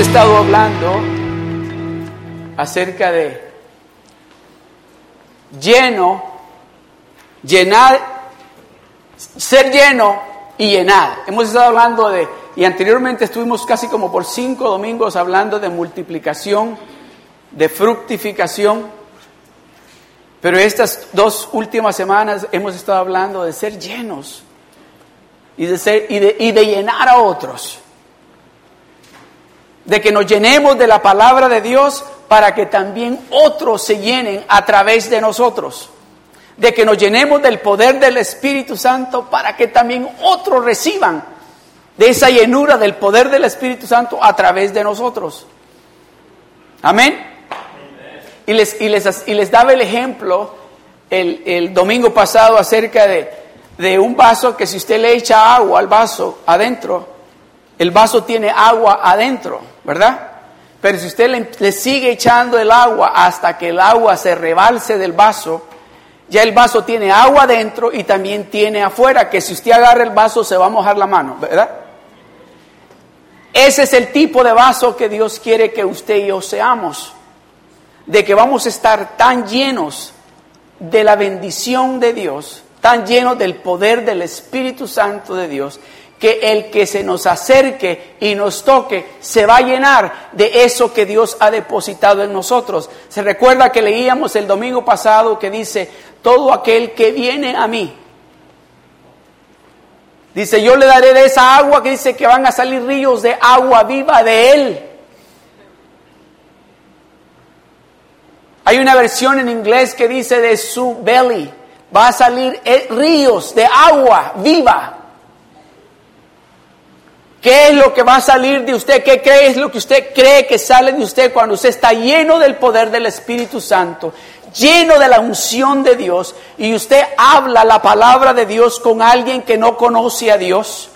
estado hablando acerca de lleno, llenar, ser lleno y llenar. Hemos estado hablando de, y anteriormente estuvimos casi como por cinco domingos hablando de multiplicación, de fructificación, pero estas dos últimas semanas hemos estado hablando de ser llenos y de, ser, y de, y de llenar a otros de que nos llenemos de la palabra de Dios para que también otros se llenen a través de nosotros. De que nos llenemos del poder del Espíritu Santo para que también otros reciban de esa llenura del poder del Espíritu Santo a través de nosotros. Amén. Y les, y les, y les daba el ejemplo el, el domingo pasado acerca de, de un vaso que si usted le echa agua al vaso adentro, el vaso tiene agua adentro. ¿verdad? Pero si usted le, sigue echando el agua hasta que el agua se rebalse del vaso, ya el vaso tiene agua dentro y también tiene afuera, que si usted agarra el vaso se va a mojar la mano, ¿verdad? Ese es el tipo de vaso que Dios quiere que usted y yo seamos, de que vamos a estar tan llenos de la bendición de Dios, tan llenos del poder del Espíritu Santo de Dios, que el que se nos acerque y nos toque se va a llenar de eso que Dios ha depositado en nosotros. Se recuerda que leíamos el domingo pasado que dice, todo aquel que viene a mí, dice, yo le daré de esa agua que dice que van a salir ríos de agua viva de él. Hay una versión en inglés que dice de su belly, va a salir eh, ríos de agua viva. ¿Qué es lo que va a salir de usted? ¿Qué cree es lo que usted cree que sale de usted cuando usted está lleno del poder del Espíritu Santo, lleno de la unción de Dios y usted habla la palabra de Dios con alguien que no conoce a Dios?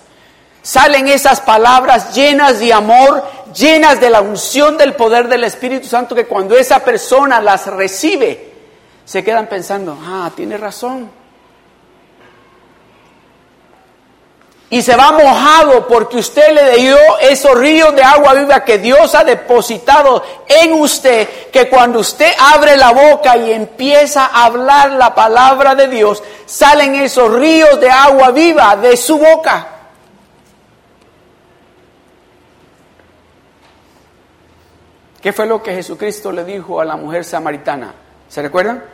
Salen esas palabras llenas de amor, llenas de la unción del poder del Espíritu Santo que cuando esa persona las recibe, se quedan pensando, ah, tiene razón. Y se va mojado porque usted le dio esos ríos de agua viva que Dios ha depositado en usted, que cuando usted abre la boca y empieza a hablar la palabra de Dios, salen esos ríos de agua viva de su boca. ¿Qué fue lo que Jesucristo le dijo a la mujer samaritana? ¿Se recuerdan?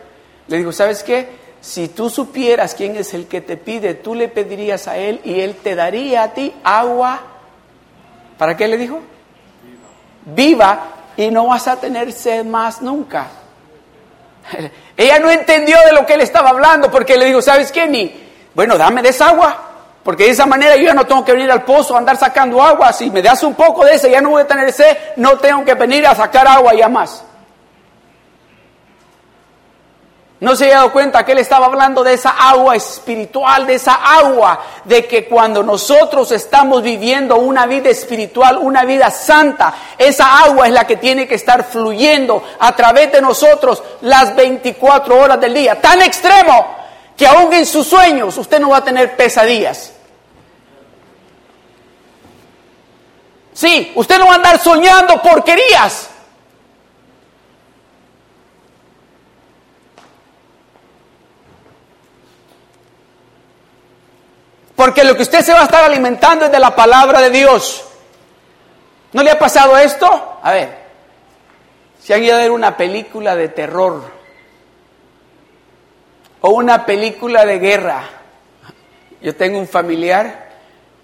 Le dijo, ¿sabes qué? Si tú supieras quién es el que te pide, tú le pedirías a él y él te daría a ti agua. ¿Para qué le dijo? Viva, y no vas a tener sed más nunca. Ella no entendió de lo que él estaba hablando porque le dijo, ¿sabes qué? Ni, bueno, dame de esa agua. Porque de esa manera yo ya no tengo que venir al pozo a andar sacando agua. Si me das un poco de ese, ya no voy a tener sed, no tengo que venir a sacar agua ya más. No se había dado cuenta que él estaba hablando de esa agua espiritual, de esa agua, de que cuando nosotros estamos viviendo una vida espiritual, una vida santa, esa agua es la que tiene que estar fluyendo a través de nosotros las 24 horas del día. Tan extremo que aún en sus sueños usted no va a tener pesadillas. Sí, usted no va a andar soñando porquerías. Porque lo que usted se va a estar alimentando es de la palabra de Dios. ¿No le ha pasado esto? A ver, si han ido a ver una película de terror o una película de guerra. Yo tengo un familiar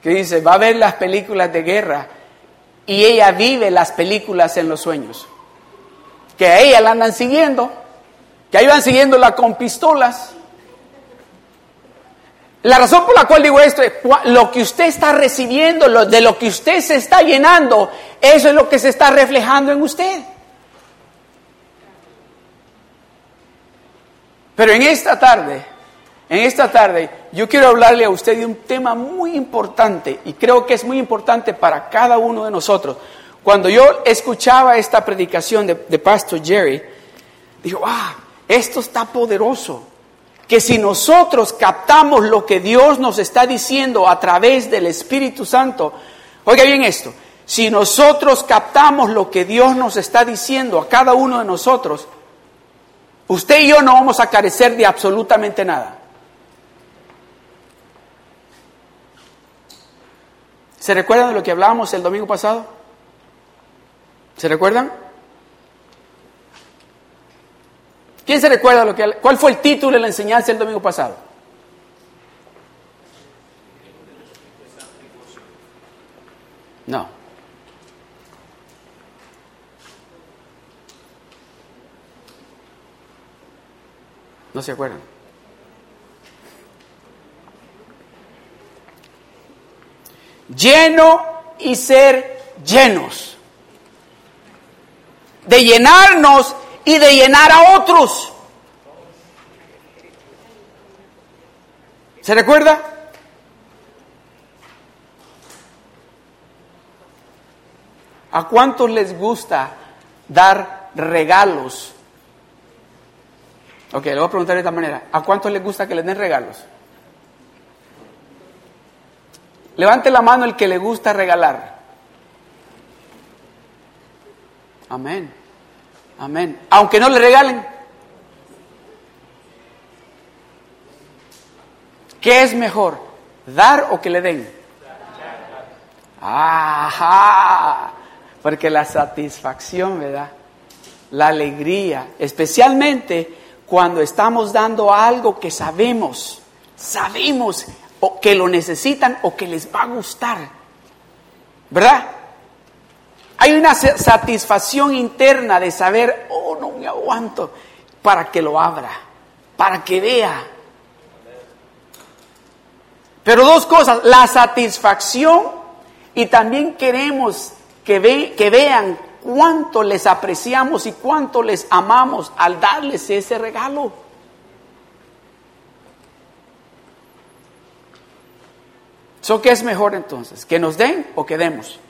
que dice, va a ver las películas de guerra y ella vive las películas en los sueños. Que a ella la andan siguiendo, que ahí van siguiéndola con pistolas. La razón por la cual digo esto es lo que usted está recibiendo, de lo que usted se está llenando, eso es lo que se está reflejando en usted. Pero en esta tarde, en esta tarde, yo quiero hablarle a usted de un tema muy importante y creo que es muy importante para cada uno de nosotros. Cuando yo escuchaba esta predicación de, de Pastor Jerry, digo, ah, esto está poderoso que si nosotros captamos lo que Dios nos está diciendo a través del Espíritu Santo, oiga bien esto, Si nosotros captamos lo que Dios nos está diciendo a cada uno de nosotros, usted y yo no vamos a carecer de absolutamente nada. ¿Se recuerdan de lo que hablábamos el domingo pasado? ¿Se recuerdan? ¿Quién se recuerda lo que, cuál fue el título de la enseñanza el domingo pasado? No. ¿No se acuerdan? Lleno y ser llenos. De llenarnos y de llenar a otros. ¿Se recuerda? ¿A cuántos les gusta dar regalos? Ok, le voy a preguntar de esta manera. ¿A cuántos les gusta que les den regalos? Levante la mano el que le gusta regalar. Amén. Amén. Aunque no le regalen. ¿Qué es mejor? ¿Dar o que le den? Ajá. Porque la satisfacción, ¿verdad? La alegría, especialmente cuando estamos dando algo que sabemos, sabemos o que lo necesitan o que les va a gustar. ¿Verdad? Hay una satisfacción interna de saber, oh, no me aguanto, para que lo abra, para que vea. Pero dos cosas, la satisfacción y también queremos que, que vean cuánto les apreciamos y cuánto les amamos al darles ese regalo. ¿So qué es mejor entonces? ¿Que nos den o que demos?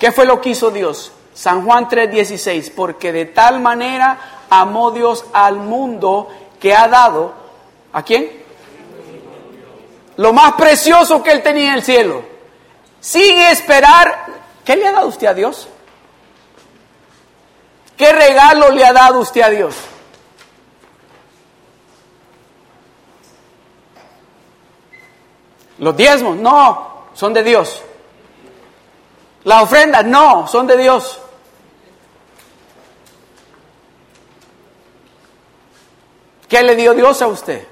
¿Qué fue lo que hizo Dios? San Juan 3:16, porque de tal manera amó Dios al mundo que ha dado, ¿a quién? Lo más precioso que él tenía en el cielo. Sin esperar, ¿qué le ha dado usted a Dios? ¿Qué regalo le ha dado usted a Dios? Los diezmos, no, son de Dios. Las ofrendas, no, son de Dios. ¿Qué le dio Dios a usted?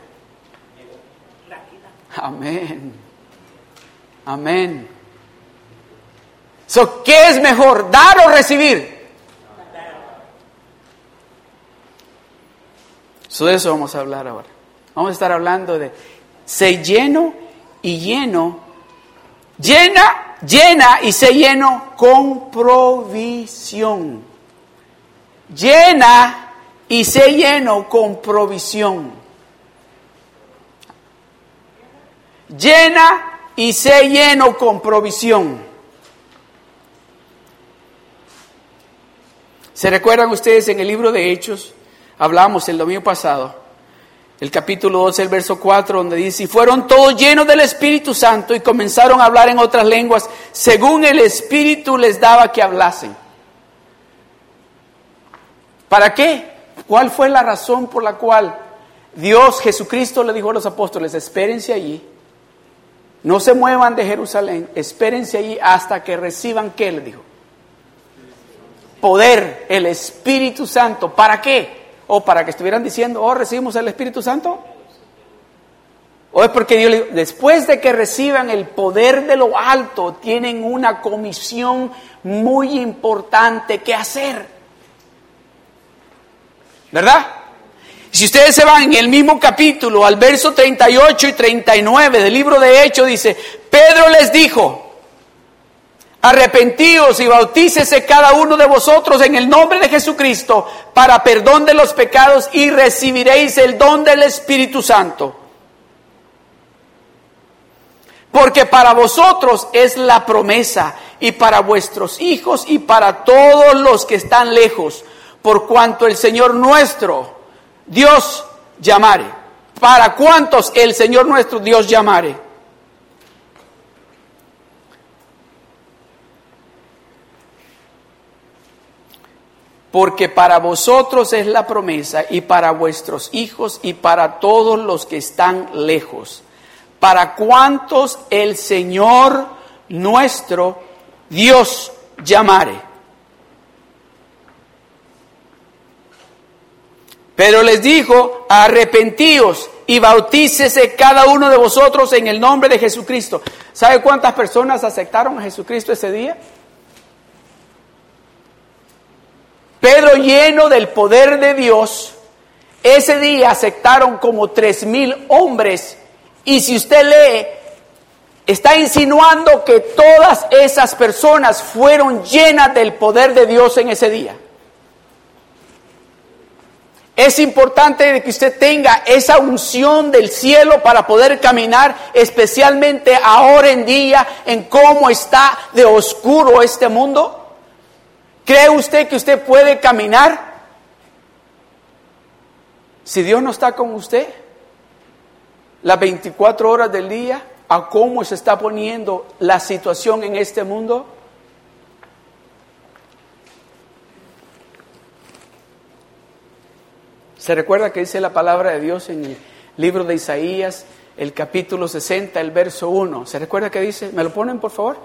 Amén. Amén. So, ¿Qué es mejor, dar o recibir? Sobre eso vamos a hablar ahora. Vamos a estar hablando de ser lleno y lleno, llena llena y se lleno con provisión. Llena y se lleno con provisión. Llena y se lleno con provisión. ¿Se recuerdan ustedes en el libro de Hechos? Hablamos el domingo pasado el capítulo 12, el verso 4, donde dice, y fueron todos llenos del Espíritu Santo y comenzaron a hablar en otras lenguas, según el Espíritu les daba que hablasen. ¿Para qué? ¿Cuál fue la razón por la cual Dios, Jesucristo, le dijo a los apóstoles, espérense allí, no se muevan de Jerusalén, espérense allí hasta que reciban, ¿qué le dijo? Poder, el Espíritu Santo. ¿Para qué? O para que estuvieran diciendo, oh, recibimos el Espíritu Santo. O es porque Dios le después de que reciban el poder de lo alto, tienen una comisión muy importante que hacer. ¿Verdad? Si ustedes se van en el mismo capítulo, al verso 38 y 39 del libro de Hechos, dice, Pedro les dijo, Arrepentíos y bautícese cada uno de vosotros en el nombre de Jesucristo para perdón de los pecados y recibiréis el don del Espíritu Santo. Porque para vosotros es la promesa y para vuestros hijos y para todos los que están lejos, por cuanto el Señor nuestro, Dios llamare. Para cuantos el Señor nuestro Dios llamare. Porque para vosotros es la promesa y para vuestros hijos y para todos los que están lejos, para cuantos el Señor nuestro Dios llamare. Pero les dijo, arrepentíos y bautícese cada uno de vosotros en el nombre de Jesucristo. ¿Sabe cuántas personas aceptaron a Jesucristo ese día? Pedro lleno del poder de Dios, ese día aceptaron como tres mil hombres. Y si usted lee, está insinuando que todas esas personas fueron llenas del poder de Dios en ese día. Es importante que usted tenga esa unción del cielo para poder caminar, especialmente ahora en día, en cómo está de oscuro este mundo. ¿Cree usted que usted puede caminar si Dios no está con usted? Las 24 horas del día, a cómo se está poniendo la situación en este mundo. ¿Se recuerda que dice la palabra de Dios en el libro de Isaías, el capítulo 60, el verso 1? ¿Se recuerda que dice? ¿Me lo ponen, por favor?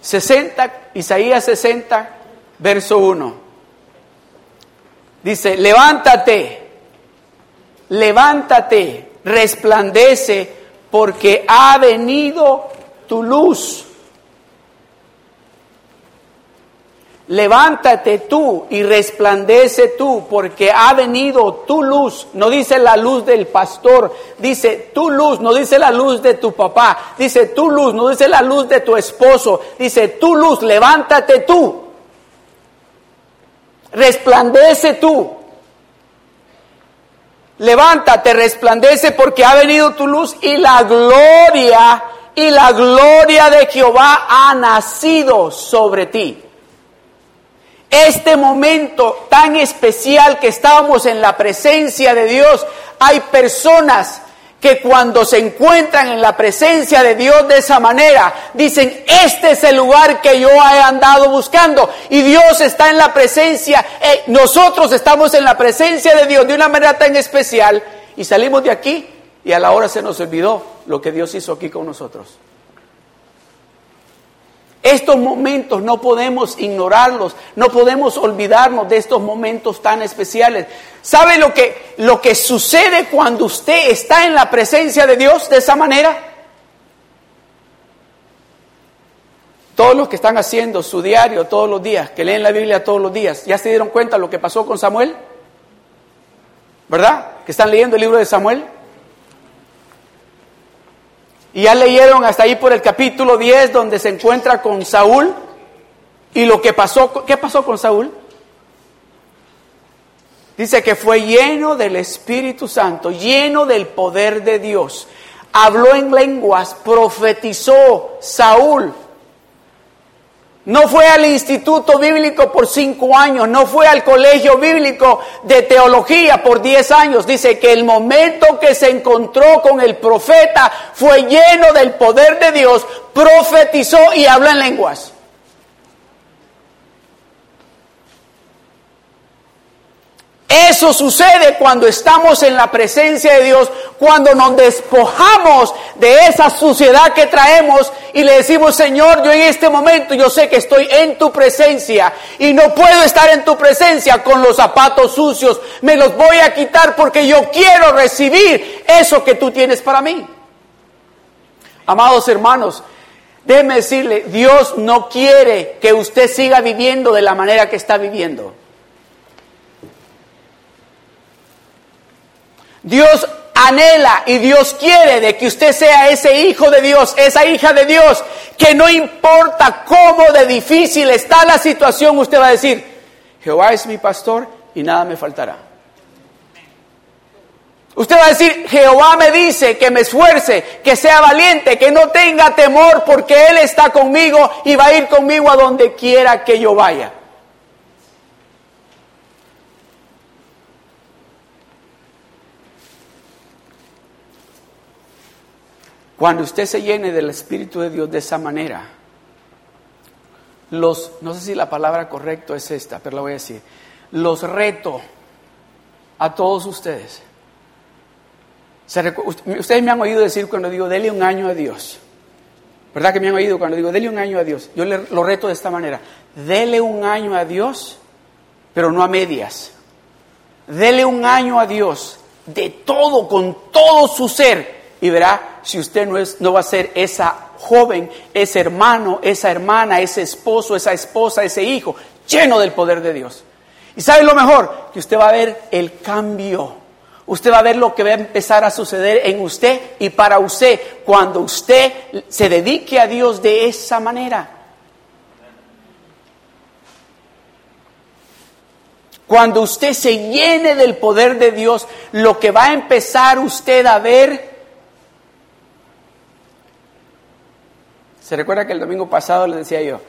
60, Isaías 60, verso 1. Dice, levántate, levántate, resplandece, porque ha venido tu luz. Levántate tú y resplandece tú, porque ha venido tu luz. No dice la luz del pastor, dice tu luz, no dice la luz de tu papá, dice tu luz, no dice la luz de tu esposo, dice tu luz, levántate tú resplandece tú. Levántate, resplandece porque ha venido tu luz y la gloria y la gloria de Jehová ha nacido sobre ti. Este momento tan especial que estábamos en la presencia de Dios, hay personas que cuando se encuentran en la presencia de Dios de esa manera, dicen, este es el lugar que yo he andado buscando. Y Dios está en la presencia, eh, nosotros estamos en la presencia de Dios de una manera tan especial y salimos de aquí y a la hora se nos olvidó lo que Dios hizo aquí con nosotros. Estos momentos no podemos ignorarlos, no podemos olvidarnos de estos momentos tan especiales. ¿Sabe lo que, lo que sucede cuando usted está en la presencia de Dios de esa manera? Todos los que están haciendo su diario todos los días, que leen la Biblia todos los días, ¿ya se dieron cuenta de lo que pasó con Samuel? ¿Verdad? Que están leyendo el libro de Samuel. Y ya leyeron hasta ahí por el capítulo 10 donde se encuentra con Saúl y lo que pasó, ¿qué pasó con Saúl? Dice que fue lleno del Espíritu Santo, lleno del poder de Dios. Habló en lenguas, profetizó Saúl no fue al instituto bíblico por cinco años, no fue al colegio bíblico de teología por diez años. Dice que el momento que se encontró con el profeta fue lleno del poder de Dios, profetizó y habló en lenguas. Eso sucede cuando estamos en la presencia de Dios, cuando nos despojamos de esa suciedad que traemos y le decimos, Señor, yo en este momento yo sé que estoy en tu presencia y no puedo estar en tu presencia con los zapatos sucios, me los voy a quitar porque yo quiero recibir eso que tú tienes para mí. Amados hermanos, déjeme decirle, Dios no quiere que usted siga viviendo de la manera que está viviendo. Dios anhela y Dios quiere de que usted sea ese hijo de Dios, esa hija de Dios, que no importa cómo de difícil está la situación, usted va a decir, Jehová es mi pastor y nada me faltará. Usted va a decir, Jehová me dice que me esfuerce, que sea valiente, que no tenga temor porque Él está conmigo y va a ir conmigo a donde quiera que yo vaya. Cuando usted se llene del Espíritu de Dios de esa manera, los, no sé si la palabra correcta es esta, pero la voy a decir. los reto a todos ustedes. Ustedes me han oído decir cuando digo, dele un año a Dios. ¿Verdad que me han oído cuando digo, dele un año a Dios? Yo le, lo reto de esta manera. Dele un año a Dios, pero no a medias. Dele un año a Dios de todo, con todo su ser. Y verá si usted no, es, no va a ser esa joven, ese hermano, esa hermana, ese esposo, esa esposa, ese hijo, lleno del poder de Dios. Y sabe lo mejor, que usted va a ver el cambio. Usted va a ver lo que va a empezar a suceder en usted y para usted cuando usted se dedique a Dios de esa manera. Cuando usted se llene del poder de Dios, lo que va a empezar usted a ver Se recuerda que el domingo pasado le decía yo,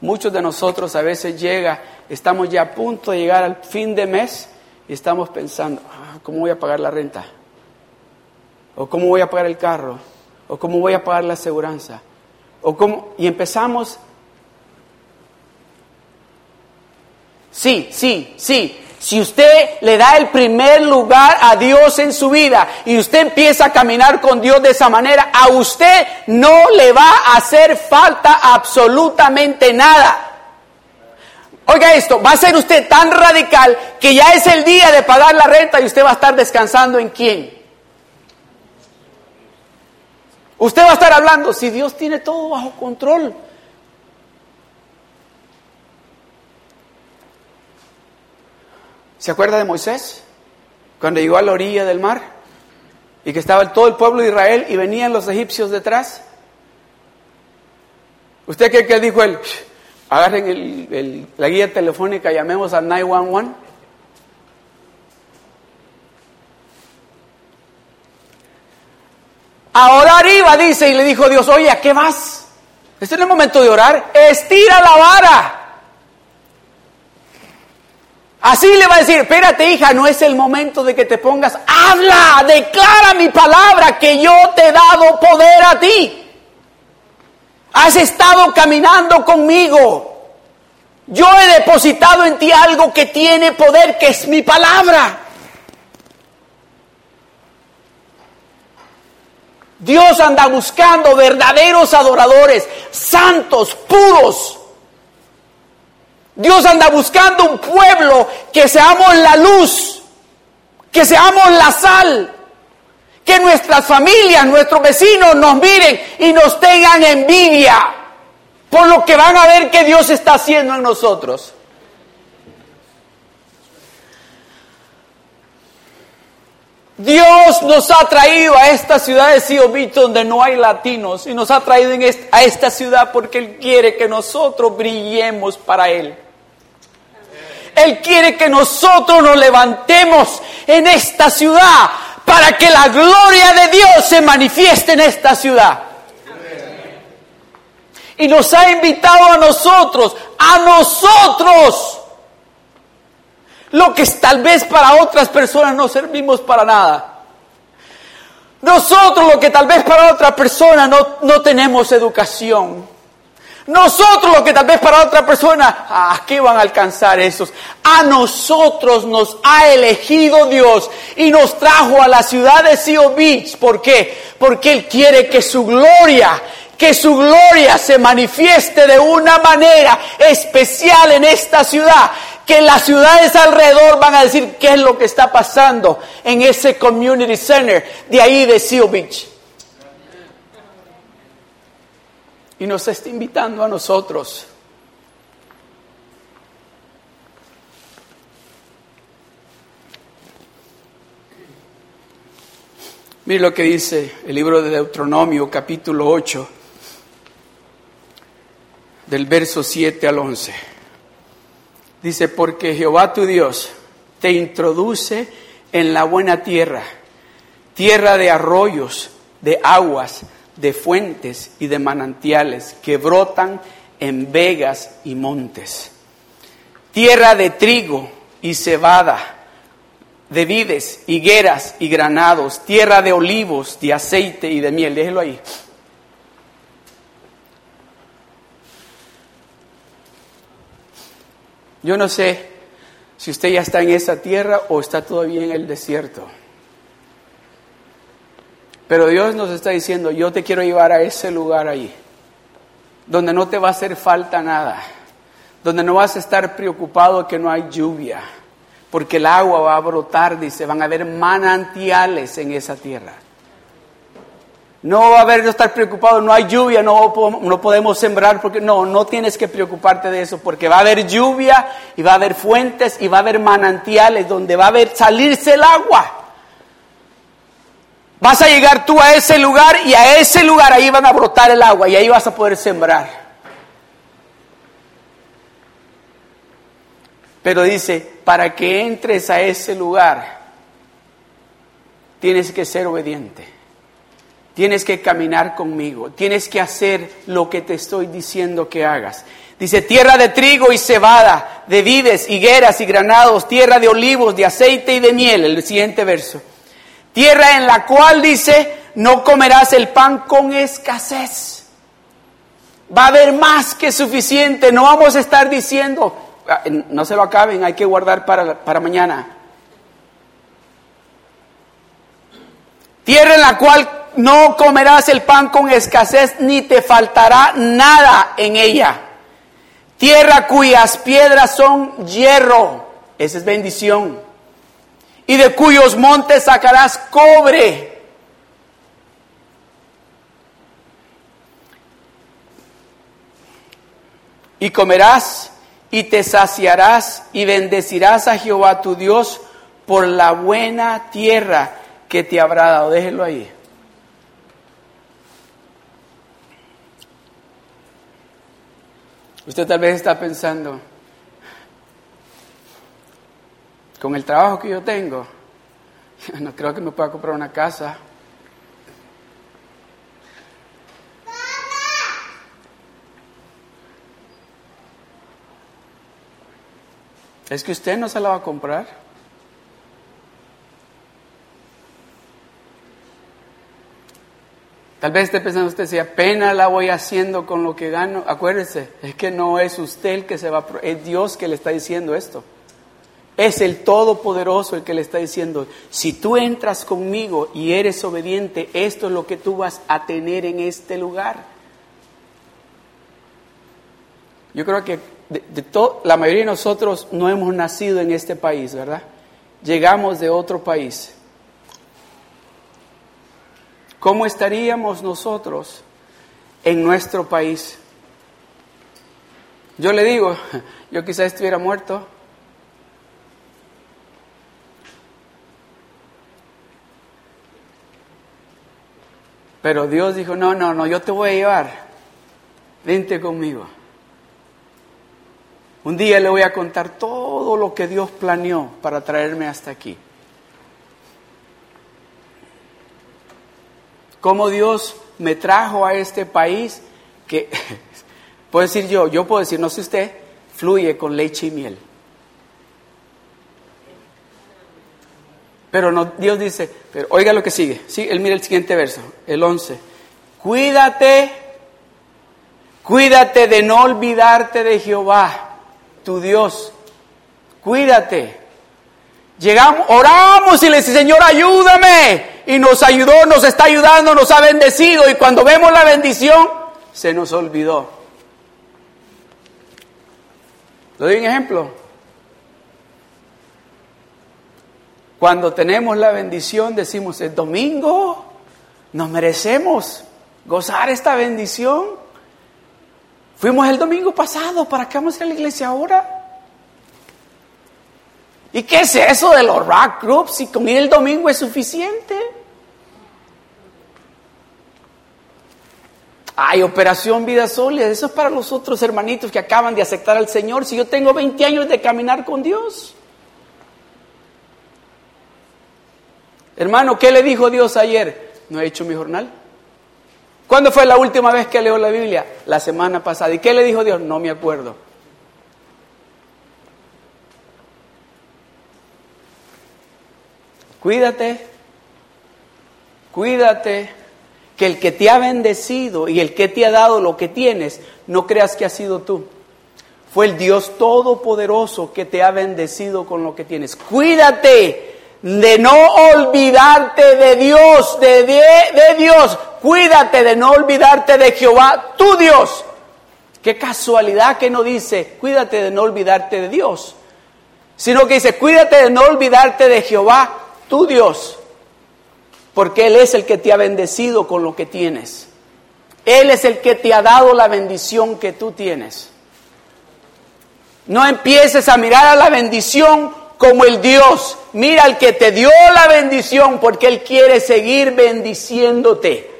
muchos de nosotros a veces llega, estamos ya a punto de llegar al fin de mes y estamos pensando, ah, ¿cómo voy a pagar la renta? ¿O cómo voy a pagar el carro? ¿O cómo voy a pagar la aseguranza? ¿O cómo? Y empezamos, sí, sí, sí, si usted le da el primer lugar a Dios en su vida y usted empieza a caminar con Dios de esa manera, a usted no le va a hacer falta absolutamente nada. Oiga esto, va a ser usted tan radical que ya es el día de pagar la renta y usted va a estar descansando en quién. Usted va a estar hablando, si Dios tiene todo bajo control, ¿Se acuerda de Moisés? Cuando llegó a la orilla del mar y que estaba todo el pueblo de Israel y venían los egipcios detrás. ¿Usted cree que dijo él? Agarren la guía telefónica, llamemos al 911. A orar iba, dice, y le dijo Dios, oye, ¿a qué vas? Este es el momento de orar. Estira la vara. Así le va a decir, espérate hija, no es el momento de que te pongas, habla, declara mi palabra que yo te he dado poder a ti. Has estado caminando conmigo. Yo he depositado en ti algo que tiene poder, que es mi palabra. Dios anda buscando verdaderos adoradores, santos, puros, Dios anda buscando un pueblo que seamos la luz, que seamos la sal, que nuestras familias, nuestros vecinos nos miren y nos tengan envidia por lo que van a ver que Dios está haciendo en nosotros. Dios nos ha traído a esta ciudad de Sio donde no hay latinos y nos ha traído a esta ciudad porque Él quiere que nosotros brillemos para Él. Él quiere que nosotros nos levantemos en esta ciudad para que la gloria de Dios se manifieste en esta ciudad. Y nos ha invitado a nosotros, a nosotros, lo que tal vez para otras personas no servimos para nada. Nosotros lo que tal vez para otras personas no, no tenemos educación. Nosotros lo que tal vez para otra persona, ¿a qué van a alcanzar esos? A nosotros nos ha elegido Dios y nos trajo a la ciudad de Seal Beach. ¿Por qué? Porque Él quiere que su gloria, que su gloria se manifieste de una manera especial en esta ciudad. Que las ciudades alrededor van a decir qué es lo que está pasando en ese community center de ahí de Seal Beach. Y nos está invitando a nosotros. Mire lo que dice el libro de Deuteronomio capítulo 8, del verso 7 al 11. Dice, porque Jehová tu Dios te introduce en la buena tierra, tierra de arroyos, de aguas, de fuentes y de manantiales que brotan en vegas y montes. Tierra de trigo y cebada, de vides, higueras y granados, tierra de olivos, de aceite y de miel. Déjelo ahí. Yo no sé si usted ya está en esa tierra o está todavía en el desierto. Pero Dios nos está diciendo, yo te quiero llevar a ese lugar ahí, donde no te va a hacer falta nada, donde no vas a estar preocupado que no hay lluvia, porque el agua va a brotar, dice, van a haber manantiales en esa tierra. No va a haber no estar preocupado, no hay lluvia, no, no podemos sembrar, porque no, no tienes que preocuparte de eso, porque va a haber lluvia y va a haber fuentes y va a haber manantiales donde va a haber salirse el agua. Vas a llegar tú a ese lugar y a ese lugar ahí van a brotar el agua y ahí vas a poder sembrar. Pero dice, para que entres a ese lugar, tienes que ser obediente. Tienes que caminar conmigo. Tienes que hacer lo que te estoy diciendo que hagas. Dice, tierra de trigo y cebada, de vides, higueras y granados, tierra de olivos, de aceite y de miel. El siguiente verso. Tierra en la cual dice, no comerás el pan con escasez. Va a haber más que suficiente. No vamos a estar diciendo, ah, no se lo acaben, hay que guardar para, para mañana. Tierra en la cual no comerás el pan con escasez, ni te faltará nada en ella. Tierra cuyas piedras son hierro. Esa es bendición y de cuyos montes sacarás cobre. Y comerás y te saciarás y bendecirás a Jehová tu Dios por la buena tierra que te habrá dado. Déjelo ahí. Usted tal vez está pensando, con el trabajo que yo tengo, no creo que me pueda comprar una casa. Es que usted no se la va a comprar. Tal vez esté pensando usted, si apenas la voy haciendo con lo que gano, acuérdese, es que no es usted el que se va, a, es Dios que le está diciendo esto. Es el Todopoderoso el que le está diciendo, si tú entras conmigo y eres obediente, esto es lo que tú vas a tener en este lugar. Yo creo que la mayoría de nosotros no hemos nacido en este país, ¿verdad? Llegamos de otro país. ¿Cómo estaríamos nosotros en nuestro país? Yo le digo, yo quizás estuviera muerto, Pero Dios dijo, no, no, no, yo te voy a llevar. Vente conmigo. Un día le voy a contar todo lo que Dios planeó para traerme hasta aquí. Cómo Dios me trajo a este país que, puedo decir yo, yo puedo decir, no sé usted, fluye con leche y miel. Pero no, Dios dice, pero oiga lo que sigue. Sí, él mira el siguiente verso, el 11. Cuídate, cuídate de no olvidarte de Jehová, tu Dios. Cuídate. Llegamos, oramos y le dice, Señor, ayúdame. Y nos ayudó, nos está ayudando, nos ha bendecido. Y cuando vemos la bendición, se nos olvidó. ¿Lo doy un ejemplo? Cuando tenemos la bendición decimos, el domingo nos merecemos gozar esta bendición. Fuimos el domingo pasado, ¿para qué vamos a ir a la iglesia ahora? ¿Y qué es eso de los rock groups? Si con el domingo es suficiente. Hay operación vida sólida, eso es para los otros hermanitos que acaban de aceptar al Señor. Si yo tengo 20 años de caminar con Dios. Hermano, ¿qué le dijo Dios ayer? No he hecho mi jornal. ¿Cuándo fue la última vez que leo la Biblia? La semana pasada. ¿Y qué le dijo Dios? No me acuerdo. Cuídate, cuídate, que el que te ha bendecido y el que te ha dado lo que tienes, no creas que ha sido tú. fue el Dios Todopoderoso que te ha bendecido con lo que tienes. Cuídate de no olvidarte de Dios, de, de, de Dios. Cuídate de no olvidarte de Jehová, tu Dios. Qué casualidad que no dice, cuídate de no olvidarte de Dios, sino que dice, cuídate de no olvidarte de Jehová, tu Dios, porque Él es el que te ha bendecido con lo que tienes. Él es el que te ha dado la bendición que tú tienes. No empieces a mirar a la bendición como el Dios. Mira al que te dio la bendición porque Él quiere seguir bendiciéndote.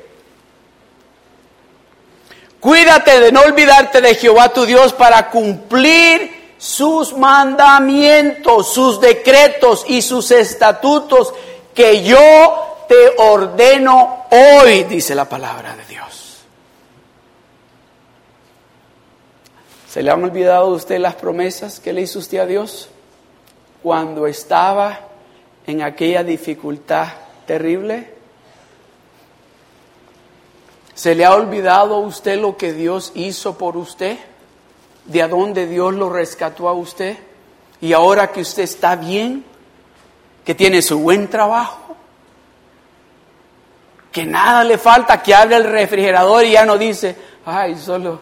Cuídate de no olvidarte de Jehová tu Dios para cumplir sus mandamientos, sus decretos y sus estatutos que yo te ordeno hoy, dice la palabra de Dios. ¿Se le han olvidado a usted las promesas que le hizo usted a Dios cuando estaba en aquella dificultad terrible? ¿Se le ha olvidado a usted lo que Dios hizo por usted? ¿De a dónde Dios lo rescató a usted? Y ahora que usted está bien, que tiene su buen trabajo, que nada le falta, que abre el refrigerador y ya no dice, ay, solo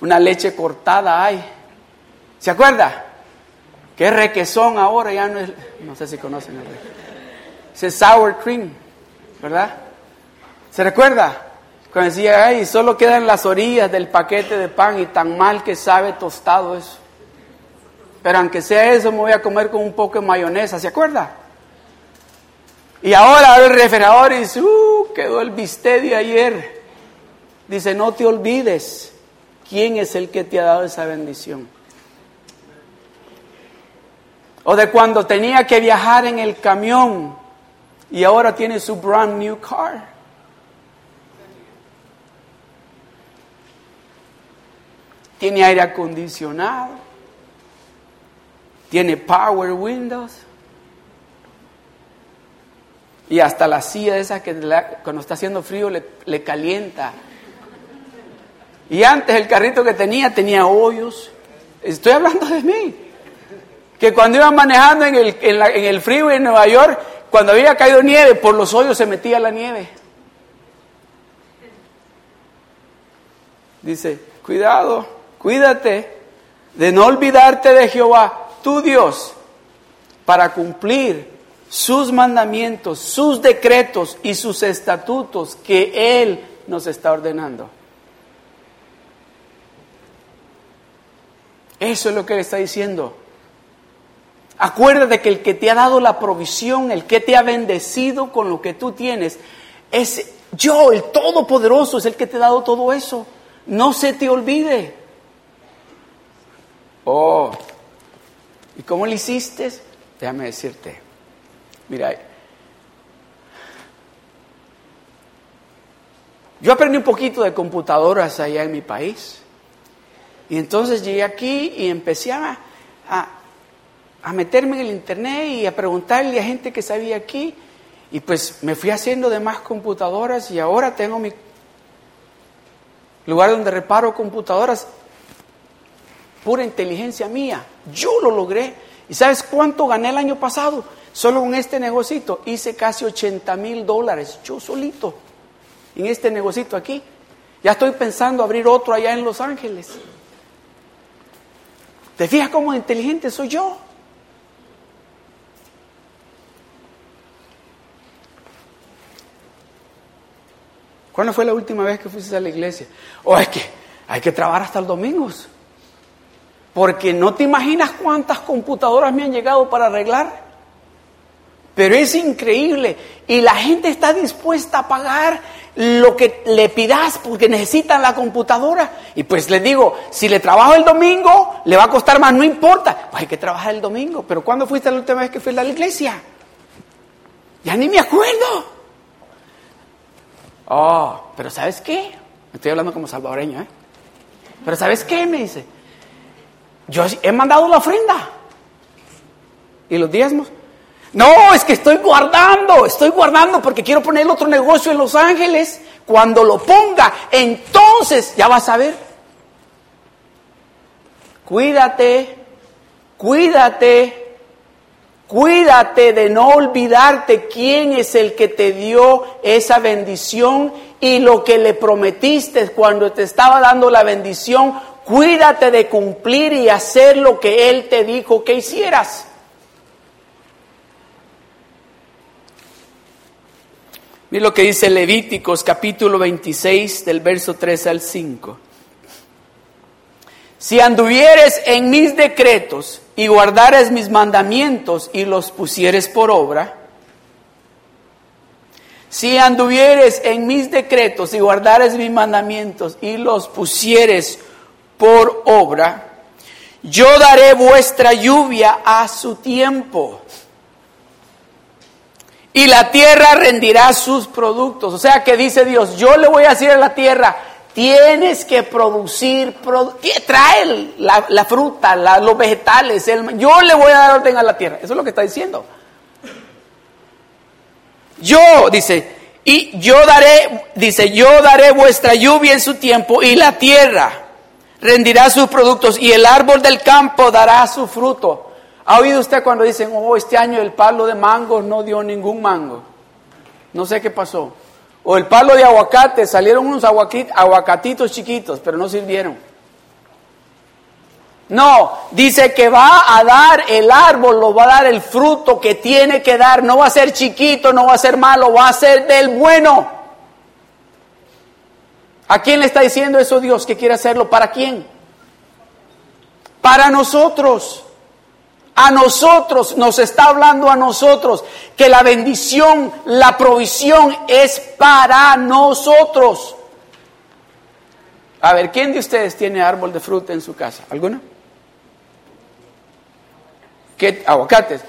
una leche cortada hay. ¿Se acuerda? Qué requesón ahora, ya no es, no sé si conocen el Ese sour cream, ¿verdad? ¿Se recuerda? Cuando decía, ay, solo quedan las orillas del paquete de pan y tan mal que sabe tostado eso. Pero aunque sea eso, me voy a comer con un poco de mayonesa, ¿se acuerda? Y ahora el refrigerador y dice, uh, quedó el bistec de ayer. Dice, no te olvides ¿Quién es el que te ha dado esa bendición? O de cuando tenía que viajar en el camión y ahora tiene su brand new car. Tiene aire acondicionado. Tiene power windows. Y hasta la silla esa que cuando está haciendo frío le calienta y antes el carrito que tenía tenía hoyos. Estoy hablando de mí. Que cuando iba manejando en el, en, el frío en Nueva York, cuando había caído nieve, por los hoyos se metía la nieve. Dice, cuidado, cuídate de no olvidarte de Jehová, tu Dios, para cumplir sus mandamientos, sus decretos y sus estatutos que Él nos está ordenando. Eso es lo que le está diciendo. Acuérdate que el que te ha dado la provisión, el que te ha bendecido con lo que tú tienes, es yo, el Todopoderoso, es el que te ha dado todo eso. No se te olvide. Oh, ¿y cómo lo hiciste? Déjame decirte. Mira, yo aprendí un poquito de computadoras allá en mi país. Y entonces llegué aquí y empecé a, a, meterme en el internet y a preguntarle a gente que sabía aquí. Y pues me fui haciendo de más computadoras y ahora tengo mi lugar donde reparo computadoras. Pura inteligencia mía. Yo lo logré. ¿Y sabes cuánto gané el año pasado? Solo con este negocito hice casi 80 mil dólares. Yo solito. En este negocito aquí. Ya estoy pensando abrir otro allá en Los Ángeles. ¿Te fijas cómo inteligente soy yo? ¿Cuándo fue la última vez que fuiste a la iglesia? O es que hay que trabajar hasta el domingo. Porque no te imaginas cuántas computadoras me han llegado para arreglar. Pero es increíble. Y la gente está dispuesta a pagar lo que le pidas porque necesitan la computadora. Y pues le digo, si le trabajo el domingo, le va a costar más, no importa. Pues hay que trabajar el domingo. Pero ¿cuándo fuiste la última vez que fuiste a la iglesia? Ya ni me acuerdo. Oh, pero ¿sabes qué? Estoy hablando como salvadoreño, ¿eh? Pero ¿sabes qué? Me dice. Yo he mandado la ofrenda. ¿Y los diezmos? No, es que estoy guardando, estoy guardando porque quiero poner otro negocio en Los Ángeles. Cuando lo ponga, entonces ya vas a ver. Cuídate, cuídate, cuídate de no olvidarte quién es el que te dio esa bendición y lo que le prometiste cuando te estaba dando la bendición. Cuídate de cumplir y hacer lo que Él te dijo que hicieras. Mira lo que dice Levíticos capítulo 26 del verso 3 al 5. Si anduvieres en mis decretos y guardares mis mandamientos y los pusieres por obra, si anduvieres en mis decretos y guardares mis mandamientos y los pusieres por obra, yo daré vuestra lluvia a su tiempo y la tierra rendirá sus productos. O sea que dice Dios, yo le voy a decir a la tierra, tienes que producir, trae la, fruta, los vegetales, yo le voy a dar orden a la tierra. Eso es lo que está diciendo. Yo, dice, y yo daré, dice, yo daré vuestra lluvia en su tiempo y la tierra rendirá sus productos y el árbol del campo dará su fruto. ¿Ha oído usted cuando dicen, oh, este año el palo de mango no dio ningún mango? No sé qué pasó. O el palo de aguacate, salieron unos aguacatitos chiquitos, pero no sirvieron. No, dice que va a dar el árbol, lo va a dar el fruto que tiene que dar. No va a ser chiquito, no va a ser malo, va a ser del bueno. ¿A quién le está diciendo eso Dios que quiere hacerlo? ¿Para quién? Para nosotros. A nosotros, nos está hablando a nosotros que la bendición, la provisión es para nosotros. A ver, ¿quién de ustedes tiene árbol de fruta en su casa? ¿Alguno? ¿Qué? Aguacates.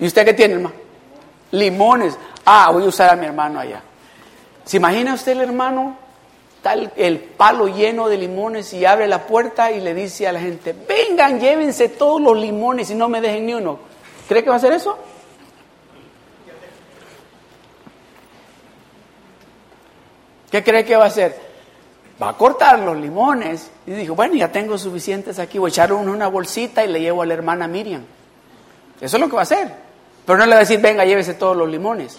¿Y usted qué tiene, hermano? Limones. Ah, voy a usar a mi hermano allá. ¿Se imagina usted el hermano el, palo lleno de limones y abre la puerta y le dice a la gente, vengan, llévense todos los limones y no me dejen ni uno. ¿Cree que va a hacer eso? ¿Qué cree que va a hacer? Va a cortar los limones. Y dijo, bueno, ya tengo suficientes aquí, voy a echar uno en una bolsita y le llevo a la hermana Miriam. Eso es lo que va a hacer. Pero no le va a decir, venga, llévese todos los limones.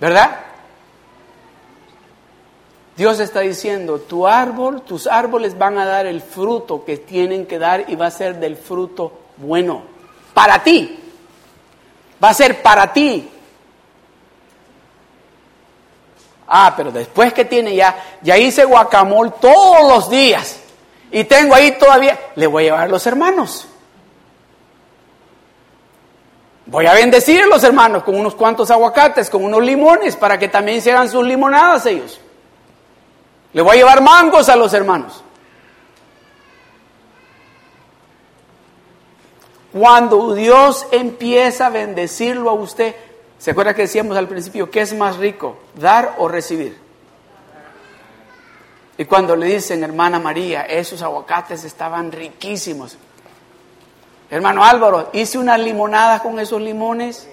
¿Verdad? Dios está diciendo, tu árbol, tus árboles van a dar el fruto que tienen que dar y va a ser del fruto bueno. Para ti. Va a ser para ti. Ah, pero después que tiene ya, ya hice guacamole todos los días y tengo ahí todavía, le voy a llevar a los hermanos. Voy a bendecir los hermanos con unos cuantos aguacates, con unos limones, para que también se hagan sus limonadas ellos. Le voy a llevar mangos a los hermanos. Cuando Dios empieza a bendecirlo a usted, ¿se acuerda que decíamos al principio qué es más rico, dar o recibir? Y cuando le dicen, hermana María, esos aguacates estaban riquísimos, Hermano Álvaro, hice una limonada con esos limones.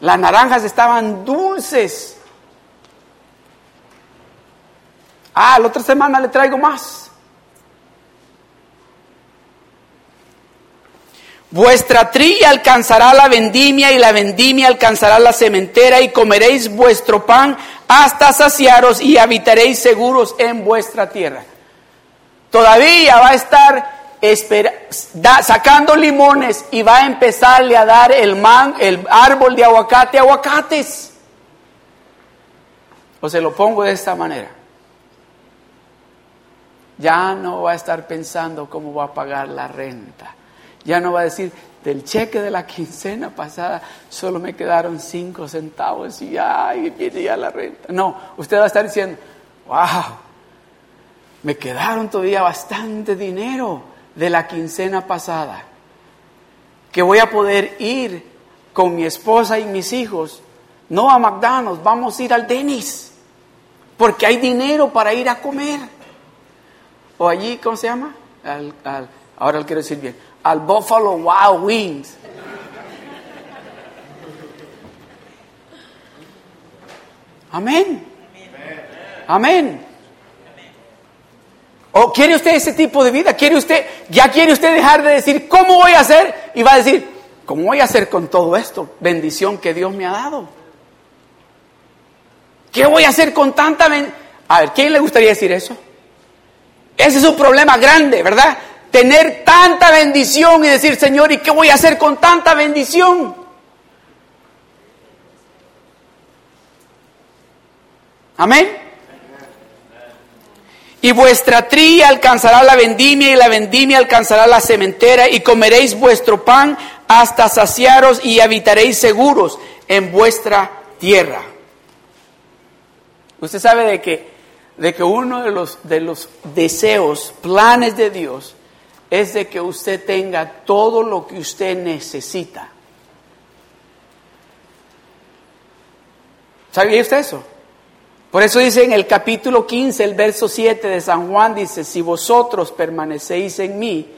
Las naranjas estaban dulces. Ah, la otra semana le traigo más. Vuestra trilla alcanzará la vendimia y la vendimia alcanzará la cementera y comeréis vuestro pan hasta saciaros y habitaréis seguros en vuestra tierra. Todavía va a estar sacando limones y va a empezarle a dar el, man, el árbol de aguacate aguacates. O se lo pongo de esta manera. Ya no va a estar pensando cómo va a pagar la renta. Ya no va a decir, del cheque de la quincena pasada solo me quedaron cinco centavos y ay, viene ya la renta. No, usted va a estar diciendo, wow, me quedaron todavía bastante dinero de la quincena pasada, que voy a poder ir con mi esposa y mis hijos, no a McDonald's, vamos a ir al Denis, porque hay dinero para ir a comer. O allí, ¿cómo se llama? Al, ahora lo quiero decir bien, al Buffalo Wild Wings. Amén. Amén. ¿O quiere usted ese tipo de vida? ¿Quiere usted, ya quiere usted dejar de decir, ¿cómo voy a hacer? Y va a decir, ¿cómo voy a hacer con todo esto? Bendición que Dios me ha dado. ¿Qué voy a hacer con tanta bendición? A ver, ¿quién le gustaría decir eso? Ese es un problema grande, ¿verdad? Tener tanta bendición y decir, Señor, ¿y qué voy a hacer con tanta bendición? Amén. Y vuestra tría alcanzará la vendimia y la vendimia alcanzará la cementera y comeréis vuestro pan hasta saciaros y habitaréis seguros en vuestra tierra. Usted sabe de que, de que uno de los, de los deseos, planes de Dios, es de que usted tenga todo lo que usted necesita. ¿Sabía usted eso? Por eso dice en el capítulo 15, el verso 7 de San Juan, dice, si vosotros permanecéis en mí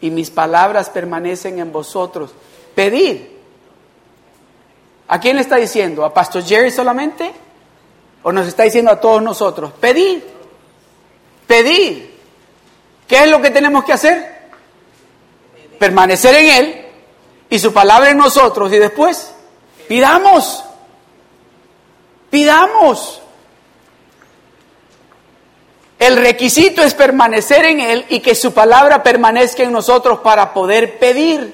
y mis palabras permanecen en vosotros, pedid. ¿A quién le está diciendo? ¿A Pastor Jerry solamente? ¿O nos está diciendo a todos nosotros? Pedid. Pedid. ¿Qué es lo que tenemos que hacer? Permanecer en Él y su palabra en nosotros y después pidamos. Pidamos. El requisito es permanecer en Él y que su palabra permanezca en nosotros para poder pedir.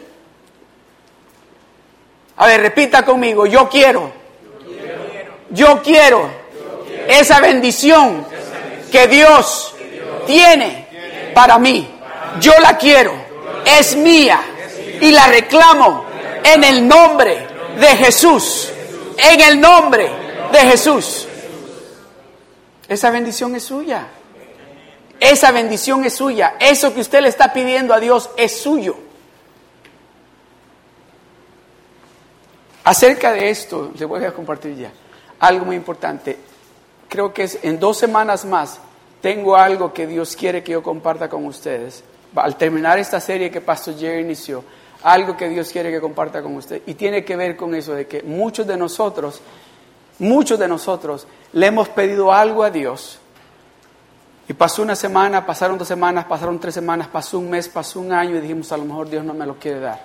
A ver, repita conmigo, yo quiero. Yo quiero esa bendición que Dios tiene para mí. Yo la quiero. Es mía. Y la reclamo en el nombre de Jesús. En el nombre de Jesús. Esa bendición es suya. Esa bendición es suya. Eso que usted le está pidiendo a Dios es suyo. Acerca de esto, le voy a compartir ya algo muy importante. Creo que es en dos semanas más tengo algo que Dios quiere que yo comparta con ustedes. Al terminar esta serie que Pastor Jerry inició, algo que Dios quiere que comparta con ustedes. Y tiene que ver con eso de que muchos de nosotros, muchos de nosotros le hemos pedido algo a Dios y pasó una semana, pasaron dos semanas, pasaron tres semanas, pasó un mes, pasó un año y dijimos, a lo mejor Dios no me lo quiere dar.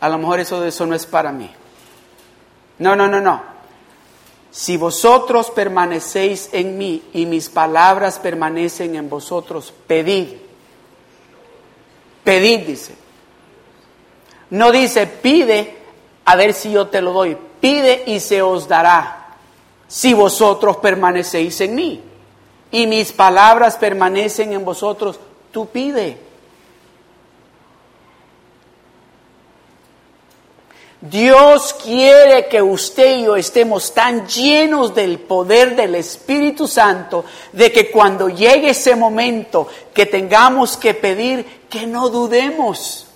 A lo mejor eso, eso no es para mí. No, no, no, no. Si vosotros permanecéis en mí y mis palabras permanecen en vosotros, pedid. Pedid, dice. No dice, pide a ver si yo te lo doy. Pide y se os dará si vosotros permanecéis en mí y mis palabras permanecen en vosotros, tú pide. Dios quiere que usted y yo estemos tan llenos del poder del Espíritu Santo de que cuando llegue ese momento que tengamos que pedir, que no dudemos.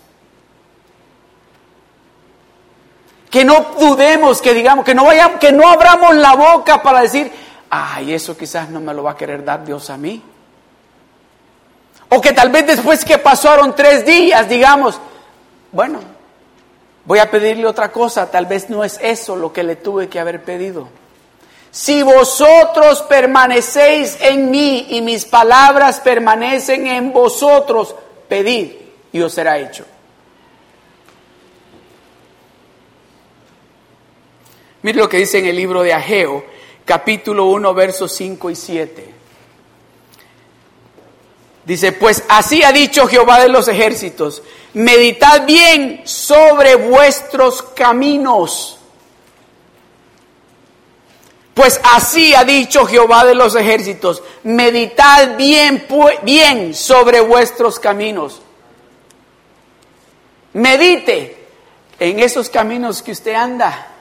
Que no dudemos, que digamos, que no vayamos, que no abramos la boca para decir, ay, eso quizás no me lo va a querer dar Dios a mí. O que tal vez después que pasaron tres días, digamos, bueno, voy a pedirle otra cosa, tal vez no es eso lo que le tuve que haber pedido. Si vosotros permanecéis en mí y mis palabras permanecen en vosotros, pedid y os será hecho. Mire lo que dice en el libro de Ageo, capítulo 1, versos 5 y 7. Dice, pues así ha dicho Jehová de los ejércitos, meditad bien sobre vuestros caminos. Pues así ha dicho Jehová de los ejércitos, meditad bien, bien sobre vuestros caminos. Medite en esos caminos que usted anda.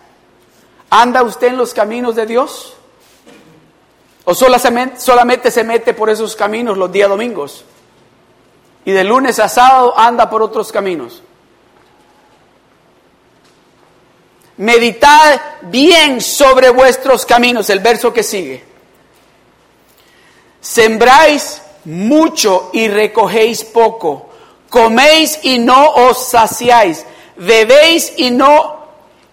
¿Anda usted en los caminos de Dios? ¿O solamente se mete por esos caminos los días domingos? Y de lunes a sábado anda por otros caminos. Meditad bien sobre vuestros caminos, el verso que sigue. Sembráis mucho y recogéis poco. Coméis y no os saciáis. Bebéis y no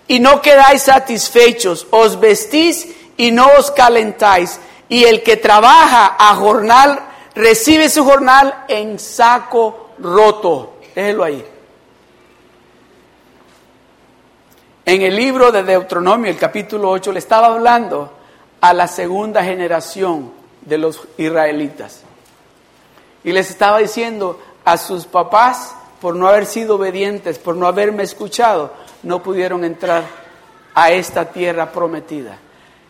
y no quedáis satisfechos. Os vestís y no os calentáis, y el que trabaja a jornal recibe su jornal en saco roto. Déjelo ahí. En el libro de Deuteronomio, el capítulo 8, le estaba hablando a la segunda generación de los israelitas. Y les estaba diciendo a sus papás, por no haber sido obedientes, por no haberme escuchado, no pudieron entrar a esta tierra prometida.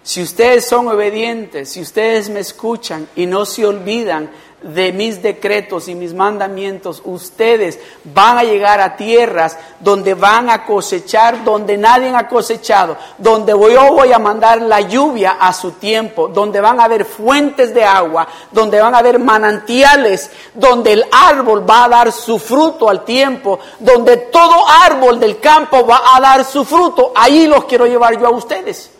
Si ustedes son obedientes, si ustedes me escuchan y no se olvidan de mis decretos y mis mandamientos, ustedes van a llegar a tierras donde van a cosechar, donde nadie ha cosechado, donde yo voy a mandar la lluvia a su tiempo, donde van a haber fuentes de agua, donde van a haber manantiales, donde el árbol va a dar su fruto al tiempo, donde todo árbol del campo va a dar su fruto. Ahí los quiero llevar yo a ustedes.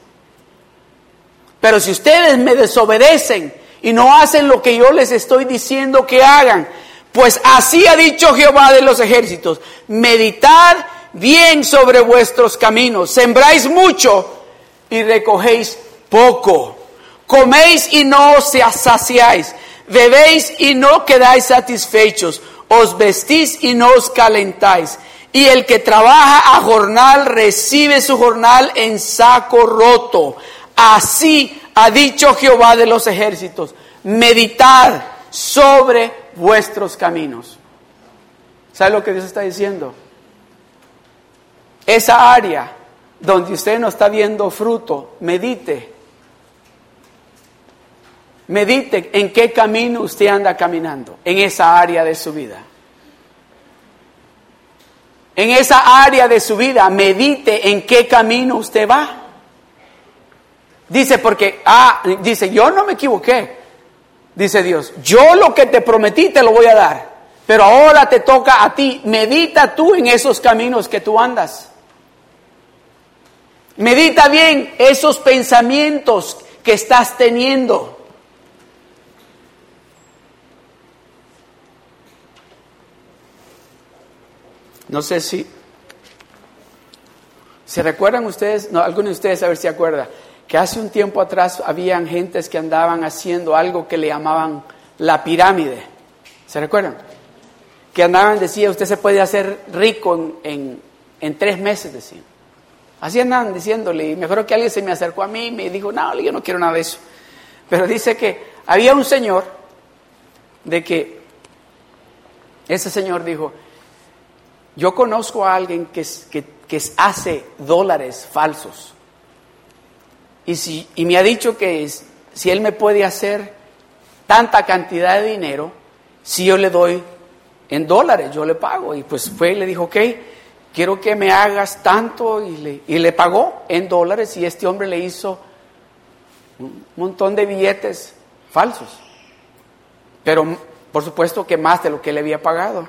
Pero si ustedes me desobedecen, y no hacen lo que yo les estoy diciendo que hagan. Pues así ha dicho Jehová de los ejércitos, meditad bien sobre vuestros caminos, sembráis mucho y recogéis poco, coméis y no os saciáis, bebéis y no quedáis satisfechos, os vestís y no os calentáis. Y el que trabaja a jornal recibe su jornal en saco roto. Así ha dicho Jehová de los ejércitos, meditar sobre vuestros caminos. ¿Sabe lo que Dios está diciendo? Esa área donde usted no está viendo fruto, medite. Medite en qué camino usted anda caminando, en esa área de su vida. En esa área de su vida, medite en qué camino usted va. Dice, porque, ah, dice, yo no me equivoqué. Dice Dios, yo lo que te prometí te lo voy a dar, pero ahora te toca a ti. Medita tú en esos caminos que tú andas. Medita bien esos pensamientos que estás teniendo. No sé si se recuerdan ustedes, no, algunos de ustedes a ver si acuerdan que hace un tiempo atrás habían gentes que andaban haciendo algo que le llamaban la pirámide. ¿Se recuerdan? Que andaban, decía, usted se puede hacer rico en, tres meses, decían. Así andaban diciéndole, y me acuerdo que alguien se me acercó a mí y me dijo, no, yo no quiero nada de eso. Pero dice que había un señor de que ese señor dijo, yo conozco a alguien que, que, que hace dólares falsos. Y, y me ha dicho que si él me puede hacer tanta cantidad de dinero, si yo le doy en dólares, yo le pago. Y pues fue y le dijo, ok, quiero que me hagas tanto. Y le, y le pagó en dólares y este hombre le hizo un montón de billetes falsos. Pero por supuesto que más de lo que le había pagado.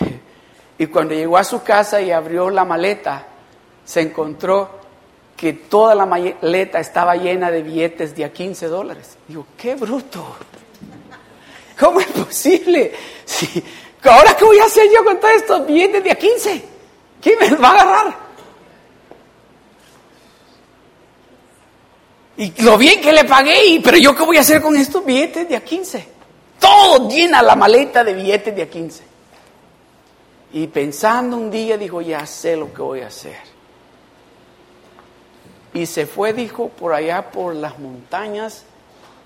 Y cuando llegó a su casa y abrió la maleta, se encontró que toda la maleta estaba llena de billetes de a 15 dólares. Digo, qué bruto. ¿Cómo es posible? Sí. ¿Ahora qué voy a hacer yo con todos estos billetes de a 15? ¿Quién me va a agarrar? Y lo bien que le pagué, pero yo qué voy a hacer con estos billetes de a 15? Todo llena la maleta de billetes de a 15. Y pensando un día, dijo, ya sé lo que voy a hacer y se fue, dijo, por allá por las montañas,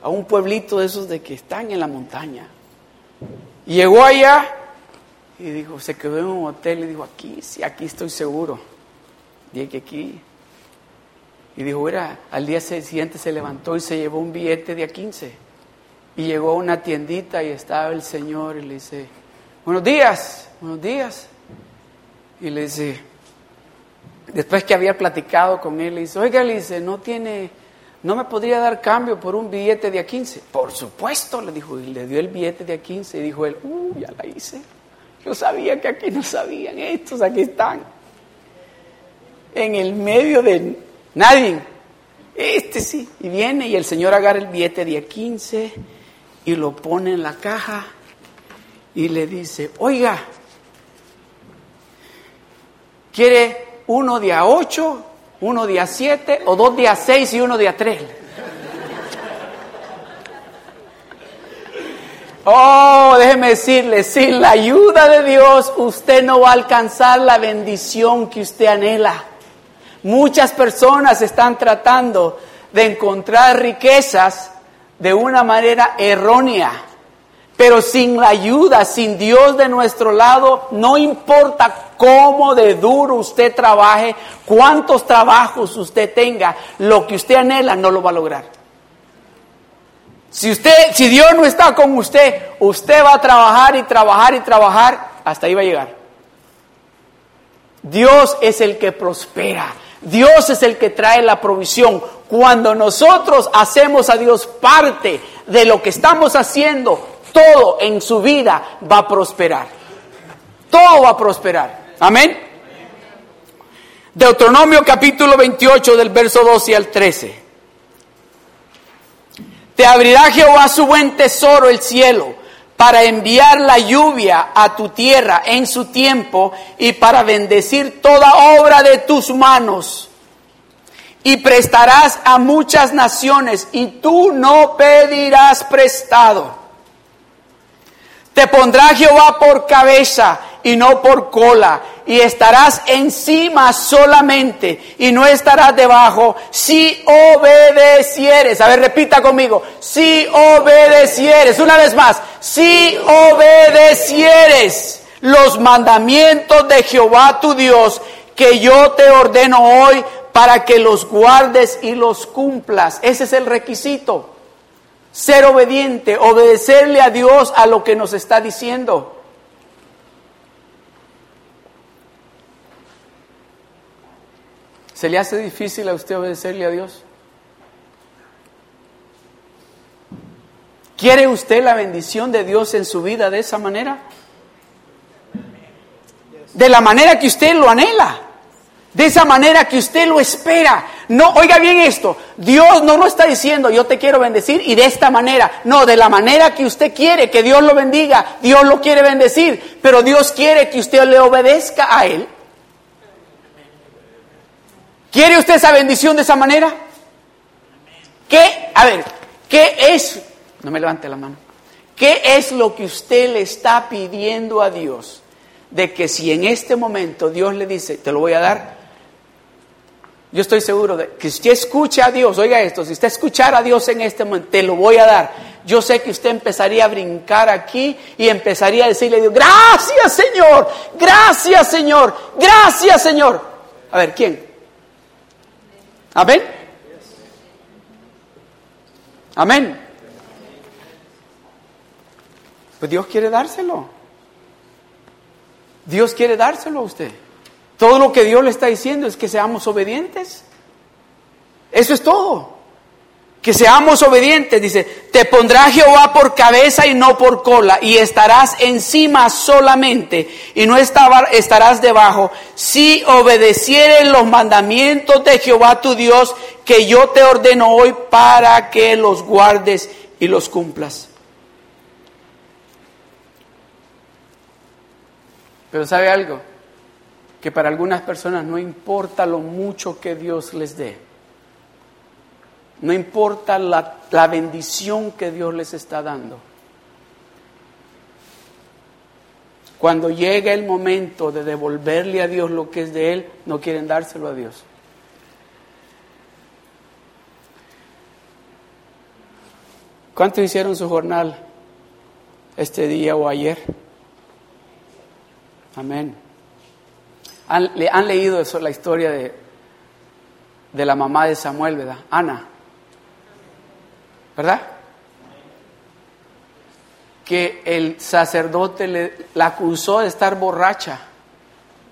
a un pueblito de esos de que están en la montaña. Llegó allá y dijo, se quedó en un hotel y dijo, aquí, sí, aquí estoy seguro. Dije que aquí. Y dijo, era, al día siguiente se levantó y se llevó un billete de a 15. Y llegó a una tiendita y estaba el señor y le dice, buenos días, buenos días. Y le dice, después que había platicado con él, le dice, oiga, le dice, no tiene, no me podría dar cambio por un billete de a 15. Por supuesto, le dijo, y le dio el billete de a 15 y dijo él, uh, ya la hice. Yo sabía que aquí no sabían, estos aquí están. En el medio de nadie. Este sí. Y viene y el señor agarra el billete de a 15 y lo pone en la caja y le dice, oiga, ¿quiere uno de a ocho Uno día siete o dos días seis y uno día tres. Oh, déjeme decirle, sin la ayuda de Dios usted no va a alcanzar la bendición que usted anhela. Muchas personas están tratando de encontrar riquezas de una manera errónea, pero sin la ayuda, sin Dios de nuestro lado, no importa cómo de duro usted trabaje, cuántos trabajos usted tenga, lo que usted anhela no lo va a lograr. Si usted, si Dios no está con usted, usted va a trabajar y trabajar y trabajar, hasta ahí va a llegar. Dios es el que prospera. Dios es el que trae la provisión. Cuando nosotros hacemos a Dios parte de lo que estamos haciendo, todo en su vida va a prosperar. Todo va a prosperar. Amén. Deuteronomio capítulo 28 del verso 12 al 13. Te abrirá Jehová su buen tesoro, el cielo, para enviar la lluvia a tu tierra en su tiempo y para bendecir toda obra de tus manos. Y prestarás a muchas naciones y tú no pedirás prestado. Te pondrá Jehová por cabeza y no por cola, y estarás encima solamente y no estarás debajo si obedecieres. A ver, repita conmigo, si obedecieres, una vez más, si obedecieres los mandamientos de Jehová tu Dios, que yo te ordeno hoy para que los guardes y los cumplas. Ese es el requisito. Ser obediente, obedecerle a Dios a lo que nos está diciendo. ¿Se le hace difícil a usted obedecerle a Dios? ¿Quiere usted la bendición de Dios en su vida de esa manera? De la manera que usted lo anhela. De esa manera que usted lo espera. No, oiga bien esto. Dios no lo está diciendo, yo te quiero bendecir y de esta manera. No, de la manera que usted quiere que Dios lo bendiga. Dios lo quiere bendecir. Pero Dios quiere que usted le obedezca a Él. ¿Quiere usted esa bendición de esa manera? ¿Qué? A ver, ¿qué es? No me levante la mano. ¿Qué es lo que usted le está pidiendo a Dios? De que si en este momento Dios le dice, te lo voy a dar, yo estoy seguro de que si usted escucha a Dios, oiga esto, si usted escuchara a Dios en este momento, te lo voy a dar. Yo sé que usted empezaría a brincar aquí y empezaría a decirle, Dios, gracias Señor, gracias Señor, gracias Señor. A ver, ¿quién? Amén. Amén. Pues Dios quiere dárselo. Dios quiere dárselo a usted. Todo lo que Dios le está diciendo es que seamos obedientes. Eso es todo que seamos obedientes, dice, te pondrá Jehová por cabeza y no por cola, y estarás encima solamente, y no estarás debajo, si obedecieren los mandamientos de Jehová tu Dios, que yo te ordeno hoy para que los guardes y los cumplas. Pero sabe algo, que para algunas personas no importa lo mucho que Dios les dé no importa la, bendición que Dios les está dando. Cuando llega el momento de devolverle a Dios lo que es de Él, no quieren dárselo a Dios. ¿Cuántos hicieron su jornal este día o ayer? Amén. Han, han leído eso, la historia de, de la mamá de Samuel, ¿verdad? Ana. ¿Verdad? Que el sacerdote le, la acusó de estar borracha.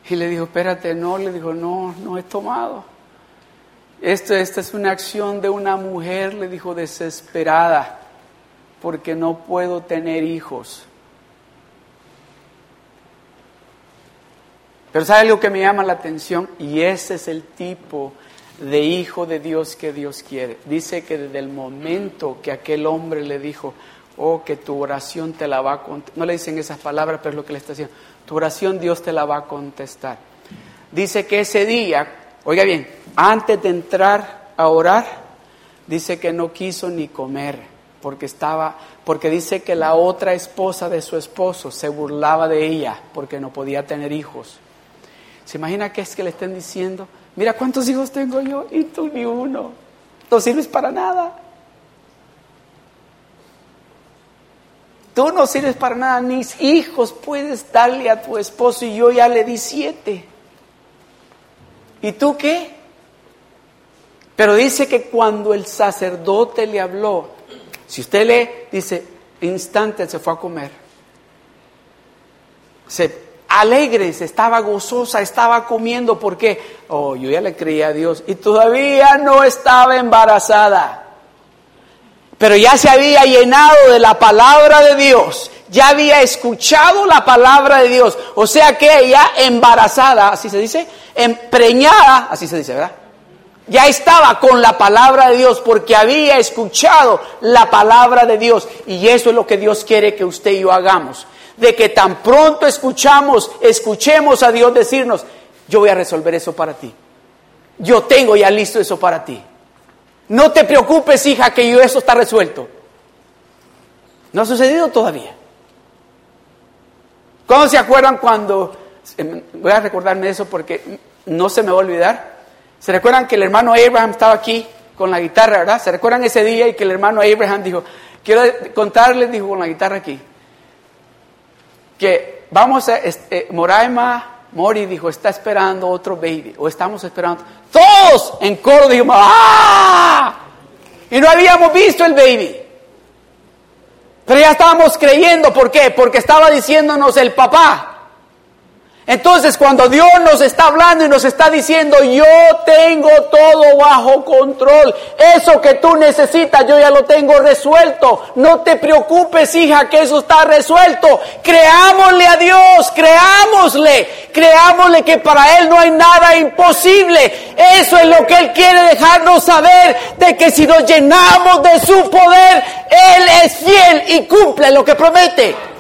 Y le dijo, espérate, no, le dijo, no, no he tomado. Esto, esta es una acción de una mujer, le dijo, desesperada, porque no puedo tener hijos. Pero ¿sabe algo que me llama la atención? Y ese es el tipo de hijo de Dios que Dios quiere. Dice que desde el momento que aquel hombre le dijo, oh, que tu oración te la va a contestar, no le dicen esas palabras, pero es lo que le está diciendo, tu oración Dios te la va a contestar. Dice que ese día, oiga bien, antes de entrar a orar, dice que no quiso ni comer, porque estaba, porque dice que la otra esposa de su esposo se burlaba de ella porque no podía tener hijos. ¿Se imagina qué es que le estén diciendo? Mira cuántos hijos tengo yo y tú ni uno. No sirves para nada. Tú no sirves para nada, ni hijos puedes darle a tu esposo y yo ya le di siete. ¿Y tú qué? Pero dice que cuando el sacerdote le habló, si usted lee, dice, instante se fue a comer. Se alegre, se estaba gozosa, estaba comiendo, porque, oh, yo ya le creía a Dios y todavía no estaba embarazada. Pero ya se había llenado de la palabra de Dios, ya había escuchado la palabra de Dios, o sea que ella embarazada, así se dice, empreñada, así se dice, ¿verdad? Ya estaba con la palabra de Dios porque había escuchado la palabra de Dios. Y eso es lo que Dios quiere que usted y yo hagamos, de que tan pronto escuchamos, escuchemos a Dios decirnos, yo voy a resolver eso para ti, yo tengo ya listo eso para ti. No te preocupes, hija, que yo eso está resuelto. No ha sucedido todavía. ¿Cómo se acuerdan cuando, em, voy a recordarme eso porque no se me va a olvidar? ¿Se recuerdan que el hermano Abraham estaba aquí con la guitarra, verdad? ¿Se recuerdan ese día y que el hermano Abraham dijo, quiero contarles, dijo con la guitarra aquí, que vamos a, este, Moraima Mori dijo, está esperando otro baby, o estamos esperando. Todos en coro dijimos, ¡ah! Y no habíamos visto el baby. Pero ya estábamos creyendo, ¿por qué? Porque estaba diciéndonos el papá. Entonces cuando Dios nos está hablando y nos está diciendo, yo tengo todo bajo control, eso que tú necesitas, yo ya lo tengo resuelto, no te preocupes hija que eso está resuelto, creámosle a Dios, creámosle, creámosle que para Él no hay nada imposible, eso es lo que Él quiere dejarnos saber, de que si nos llenamos de su poder, Él es fiel y cumple lo que promete.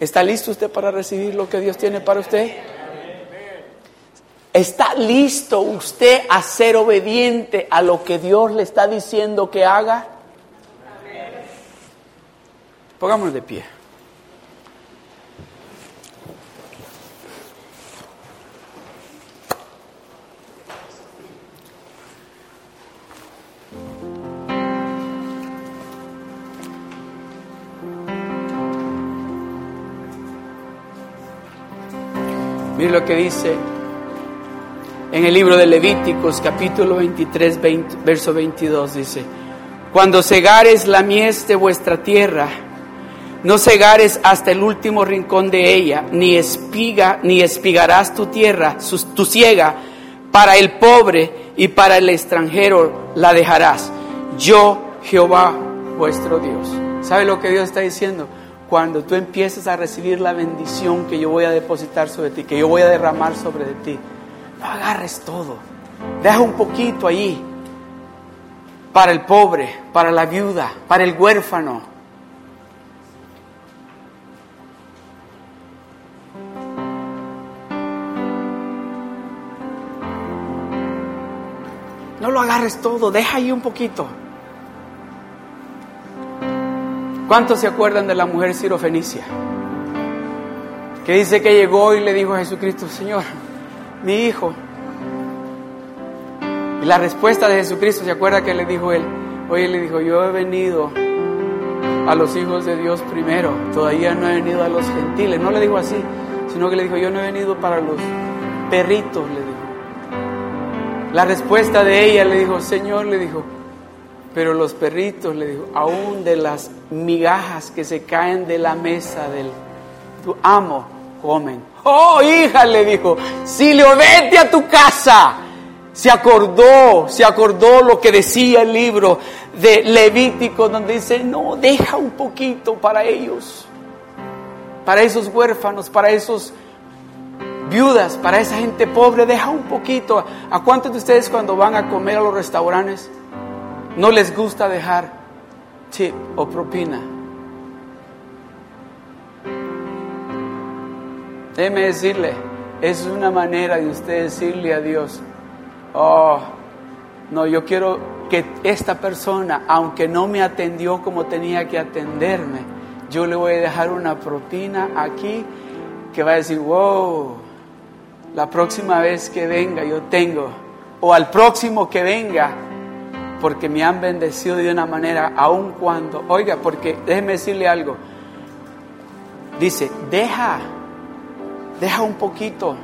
¿Está listo usted para recibir lo que Dios tiene para usted? ¿Está listo usted a ser obediente a lo que Dios le está diciendo que haga? Pongámonos de pie. Mire lo que dice en el libro de Levíticos, capítulo 23, verso 22, dice, cuando cegares la mies de vuestra tierra, no cegares hasta el último rincón de ella, ni espiga, ni espigarás tu tierra, tu ciega, para el pobre y para el extranjero la dejarás. Yo, Jehová, vuestro Dios. ¿Sabe lo que Dios está diciendo? Cuando tú empieces a recibir la bendición que yo voy a depositar sobre ti, que yo voy a derramar sobre ti, no agarres todo. Deja un poquito allí para el pobre, para la viuda, para el huérfano. No lo agarres todo, deja ahí un poquito. ¿Cuántos se acuerdan de la mujer sirofenicia? Que dice que llegó y le dijo a Jesucristo, Señor, mi hijo. Y la respuesta de Jesucristo, ¿se acuerda que le dijo él? Oye, le dijo, yo he venido a los hijos de Dios primero, todavía no he venido a los gentiles. No le dijo así, sino que le dijo, yo no he venido para los perritos, le dijo. La respuesta de ella le dijo, Señor, le dijo, pero los perritos, le dijo, aún de las migajas que se caen de la mesa del tu amo, comen. Oh, hija, le dijo, si le vete a tu casa. Se acordó, se acordó lo que decía el libro de Levítico, donde dice, no, deja un poquito para ellos, para esos huérfanos, para esos viudas, para esa gente pobre, deja un poquito. ¿A cuántos de ustedes cuando van a comer a los restaurantes? No les gusta dejar tip o propina. Déjeme decirle, es una manera de usted decirle a Dios, oh, no, yo quiero que esta persona, aunque no me atendió como tenía que atenderme, yo le voy a dejar una propina aquí que va a decir, wow, la próxima vez que venga yo tengo, o al próximo que venga, porque me han bendecido de una manera, aun cuando, oiga, porque déjeme decirle algo, dice, deja, deja un poquito.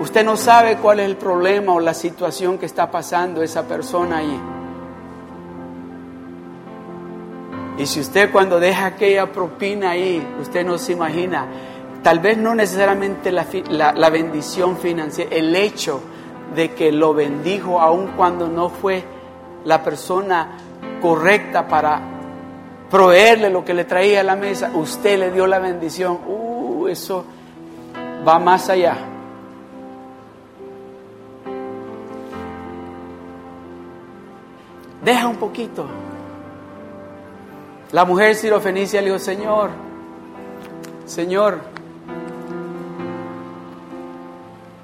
Usted no sabe cuál es el problema o la situación que está pasando esa persona ahí. Y si usted cuando deja aquella propina ahí, usted no se imagina, tal vez no necesariamente la, la, bendición financiera, el hecho de que lo bendijo aun cuando no fue la persona correcta para proveerle lo que le traía a la mesa, usted le dio la bendición. Uh, eso va más allá. Deja un poquito. La mujer sirofenicia le dijo, Señor, Señor,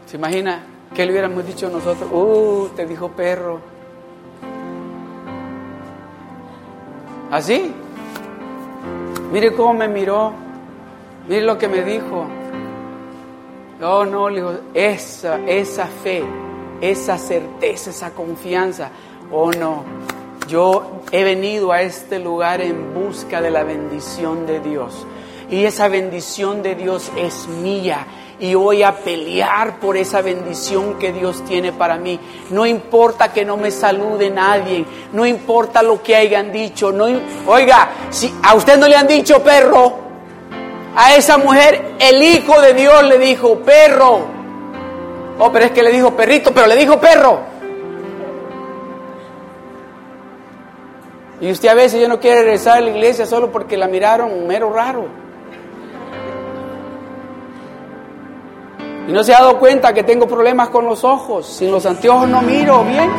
¿se imagina qué le hubiéramos dicho nosotros? Uh, te dijo perro. ¿Así? Mire cómo me miró. Mire lo que me dijo. Oh, no, le digo, esa, esa fe, esa certeza, esa confianza. Oh, no. Yo he venido a este lugar en busca de la bendición de Dios. Y esa bendición de Dios es mía y voy a pelear por esa bendición que Dios tiene para mí. No importa que no me salude nadie, no importa lo que hayan dicho, no, oiga, si a usted no le han dicho perro, a esa mujer el Hijo de Dios le dijo perro. Oh, pero es que le dijo perrito, pero le dijo perro. Y usted a veces ya no quiere regresar a la iglesia solo porque la miraron mero raro. Y no se ha dado cuenta que tengo problemas con los ojos. Sin los anteojos no miro bien.